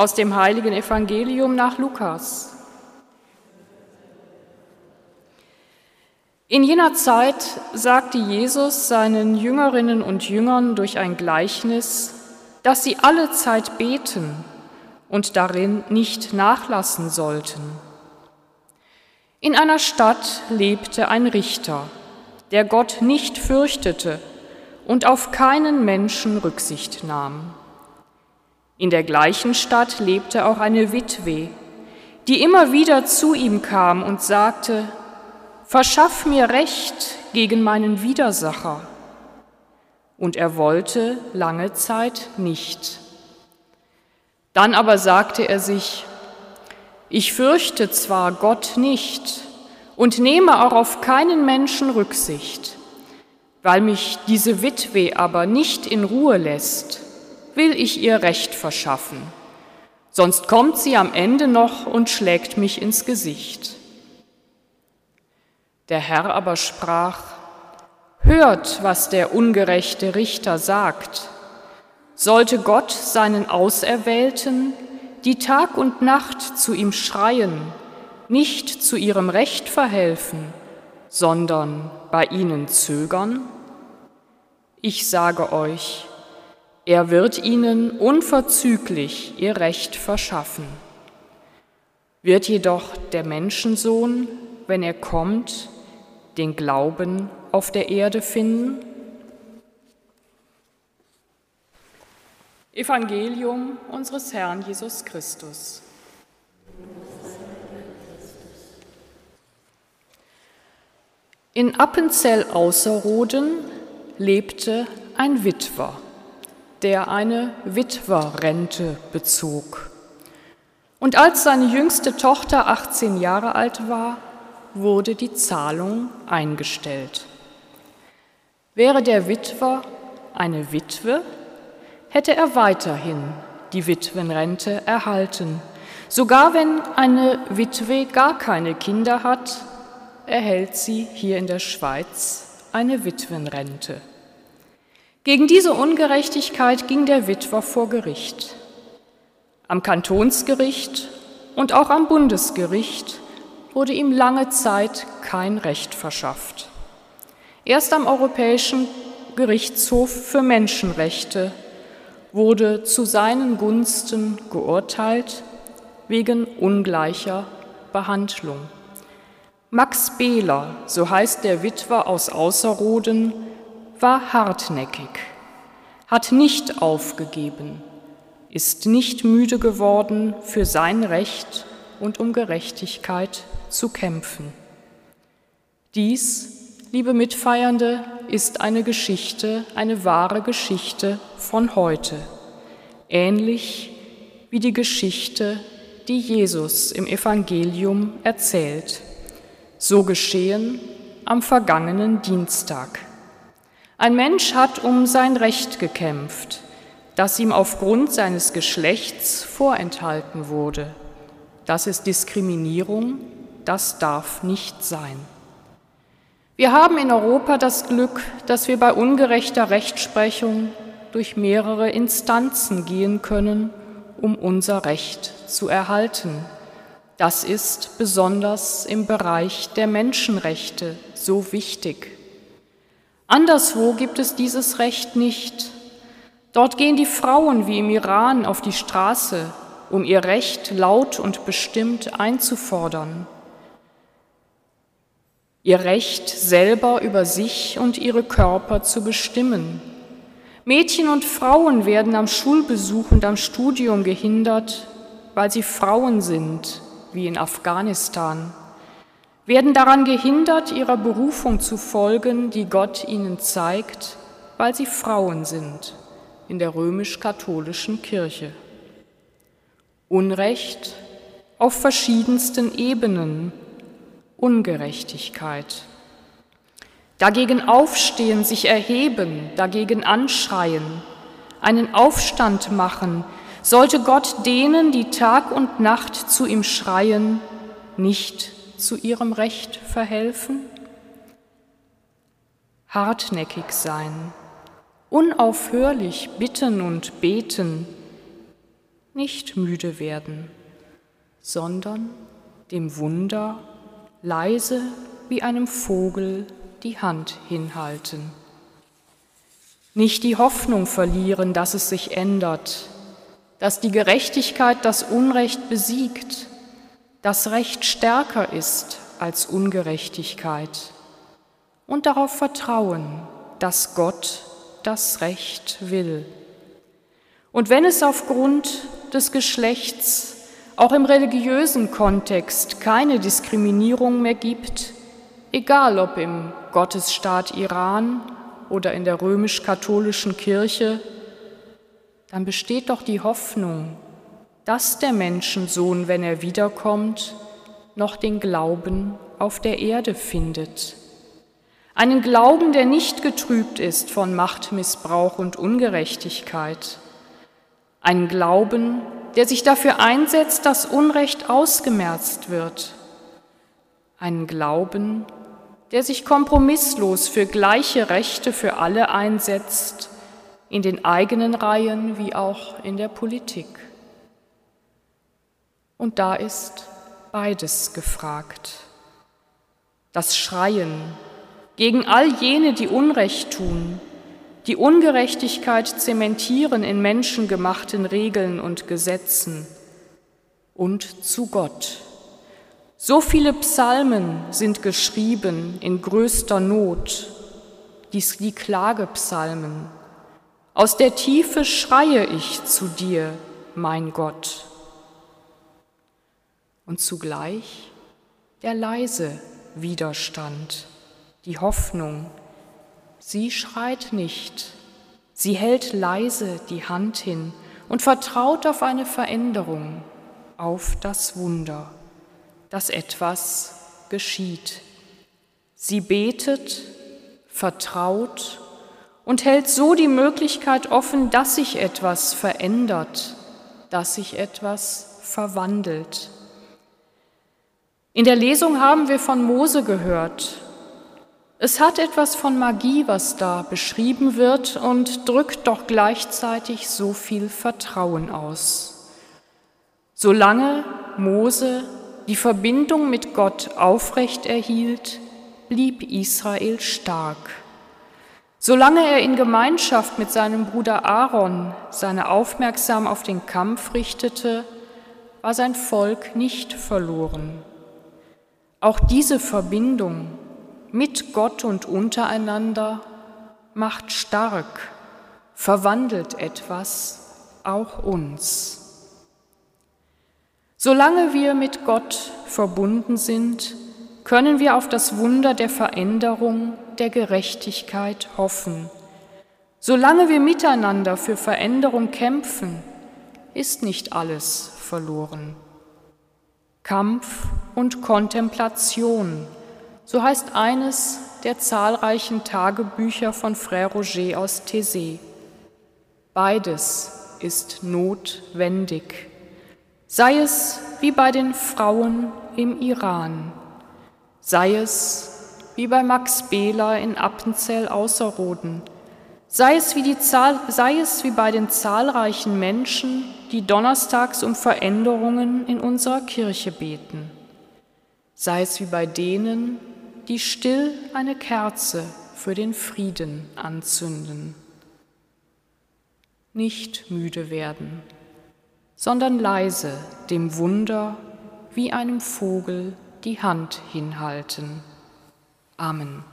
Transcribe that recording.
Aus dem heiligen Evangelium nach Lukas. In jener Zeit sagte Jesus seinen Jüngerinnen und Jüngern durch ein Gleichnis, dass sie alle Zeit beten und darin nicht nachlassen sollten. In einer Stadt lebte ein Richter, der Gott nicht fürchtete und auf keinen Menschen Rücksicht nahm. In der gleichen Stadt lebte auch eine Witwe, die immer wieder zu ihm kam und sagte, Verschaff mir Recht gegen meinen Widersacher. Und er wollte lange Zeit nicht. Dann aber sagte er sich, ich fürchte zwar Gott nicht und nehme auch auf keinen Menschen Rücksicht, weil mich diese Witwe aber nicht in Ruhe lässt, will ich ihr Recht verschaffen, sonst kommt sie am Ende noch und schlägt mich ins Gesicht. Der Herr aber sprach, Hört, was der ungerechte Richter sagt. Sollte Gott seinen Auserwählten, die Tag und Nacht zu ihm schreien, nicht zu ihrem Recht verhelfen, sondern bei ihnen zögern? Ich sage euch, er wird ihnen unverzüglich ihr Recht verschaffen. Wird jedoch der Menschensohn, wenn er kommt, den Glauben auf der Erde finden? Evangelium unseres Herrn Jesus Christus. In Appenzell Außerrhoden lebte ein Witwer, der eine Witwerrente bezog. Und als seine jüngste Tochter 18 Jahre alt war, wurde die Zahlung eingestellt. Wäre der Witwer eine Witwe, hätte er weiterhin die Witwenrente erhalten. Sogar wenn eine Witwe gar keine Kinder hat, erhält sie hier in der Schweiz eine Witwenrente. Gegen diese Ungerechtigkeit ging der Witwer vor Gericht. Am Kantonsgericht und auch am Bundesgericht wurde ihm lange Zeit kein Recht verschafft. Erst am Europäischen Gerichtshof für Menschenrechte wurde zu seinen Gunsten geurteilt wegen ungleicher Behandlung. Max Behler, so heißt der Witwer aus Außerroden, war hartnäckig, hat nicht aufgegeben, ist nicht müde geworden, für sein Recht und um Gerechtigkeit zu kämpfen. Dies, liebe Mitfeiernde, ist eine Geschichte, eine wahre Geschichte von heute, ähnlich wie die Geschichte, die Jesus im Evangelium erzählt. So geschehen am vergangenen Dienstag. Ein Mensch hat um sein Recht gekämpft, das ihm aufgrund seines Geschlechts vorenthalten wurde. Das ist Diskriminierung das darf nicht sein. Wir haben in Europa das Glück, dass wir bei ungerechter Rechtsprechung durch mehrere Instanzen gehen können, um unser Recht zu erhalten. Das ist besonders im Bereich der Menschenrechte so wichtig. Anderswo gibt es dieses Recht nicht. Dort gehen die Frauen wie im Iran auf die Straße, um ihr Recht laut und bestimmt einzufordern ihr Recht selber über sich und ihre Körper zu bestimmen. Mädchen und Frauen werden am Schulbesuch und am Studium gehindert, weil sie Frauen sind, wie in Afghanistan, werden daran gehindert, ihrer Berufung zu folgen, die Gott ihnen zeigt, weil sie Frauen sind, in der römisch-katholischen Kirche. Unrecht auf verschiedensten Ebenen, Ungerechtigkeit. Dagegen aufstehen, sich erheben, dagegen anschreien, einen Aufstand machen, sollte Gott denen, die Tag und Nacht zu ihm schreien, nicht zu ihrem Recht verhelfen? Hartnäckig sein, unaufhörlich bitten und beten, nicht müde werden, sondern dem Wunder leise wie einem Vogel die Hand hinhalten. Nicht die Hoffnung verlieren, dass es sich ändert, dass die Gerechtigkeit das Unrecht besiegt, dass Recht stärker ist als Ungerechtigkeit und darauf vertrauen, dass Gott das Recht will. Und wenn es aufgrund des Geschlechts auch im religiösen Kontext keine Diskriminierung mehr gibt, egal ob im Gottesstaat Iran oder in der römisch-katholischen Kirche, dann besteht doch die Hoffnung, dass der Menschensohn, wenn er wiederkommt, noch den Glauben auf der Erde findet. Einen Glauben, der nicht getrübt ist von Machtmissbrauch und Ungerechtigkeit. Einen Glauben, der sich dafür einsetzt, dass Unrecht ausgemerzt wird. Einen Glauben, der sich kompromisslos für gleiche Rechte für alle einsetzt, in den eigenen Reihen wie auch in der Politik. Und da ist beides gefragt. Das Schreien gegen all jene, die Unrecht tun, die Ungerechtigkeit zementieren in menschengemachten Regeln und Gesetzen und zu Gott. So viele Psalmen sind geschrieben in größter Not, dies die Klagepsalmen. Aus der Tiefe schreie ich zu dir, mein Gott. Und zugleich der leise Widerstand, die Hoffnung, Sie schreit nicht, sie hält leise die Hand hin und vertraut auf eine Veränderung, auf das Wunder, dass etwas geschieht. Sie betet, vertraut und hält so die Möglichkeit offen, dass sich etwas verändert, dass sich etwas verwandelt. In der Lesung haben wir von Mose gehört, es hat etwas von Magie, was da beschrieben wird und drückt doch gleichzeitig so viel Vertrauen aus. Solange Mose die Verbindung mit Gott aufrecht erhielt, blieb Israel stark. Solange er in Gemeinschaft mit seinem Bruder Aaron seine Aufmerksam auf den Kampf richtete, war sein Volk nicht verloren. Auch diese Verbindung mit Gott und untereinander macht stark, verwandelt etwas, auch uns. Solange wir mit Gott verbunden sind, können wir auf das Wunder der Veränderung, der Gerechtigkeit hoffen. Solange wir miteinander für Veränderung kämpfen, ist nicht alles verloren. Kampf und Kontemplation so heißt eines der zahlreichen Tagebücher von Frère Roger aus Thésée. Beides ist notwendig, sei es wie bei den Frauen im Iran, sei es wie bei Max Behler in Appenzell Außerrhoden, sei es, wie die Zahl, sei es wie bei den zahlreichen Menschen, die donnerstags um Veränderungen in unserer Kirche beten, sei es wie bei denen, die still eine Kerze für den Frieden anzünden. Nicht müde werden, sondern leise dem Wunder wie einem Vogel die Hand hinhalten. Amen.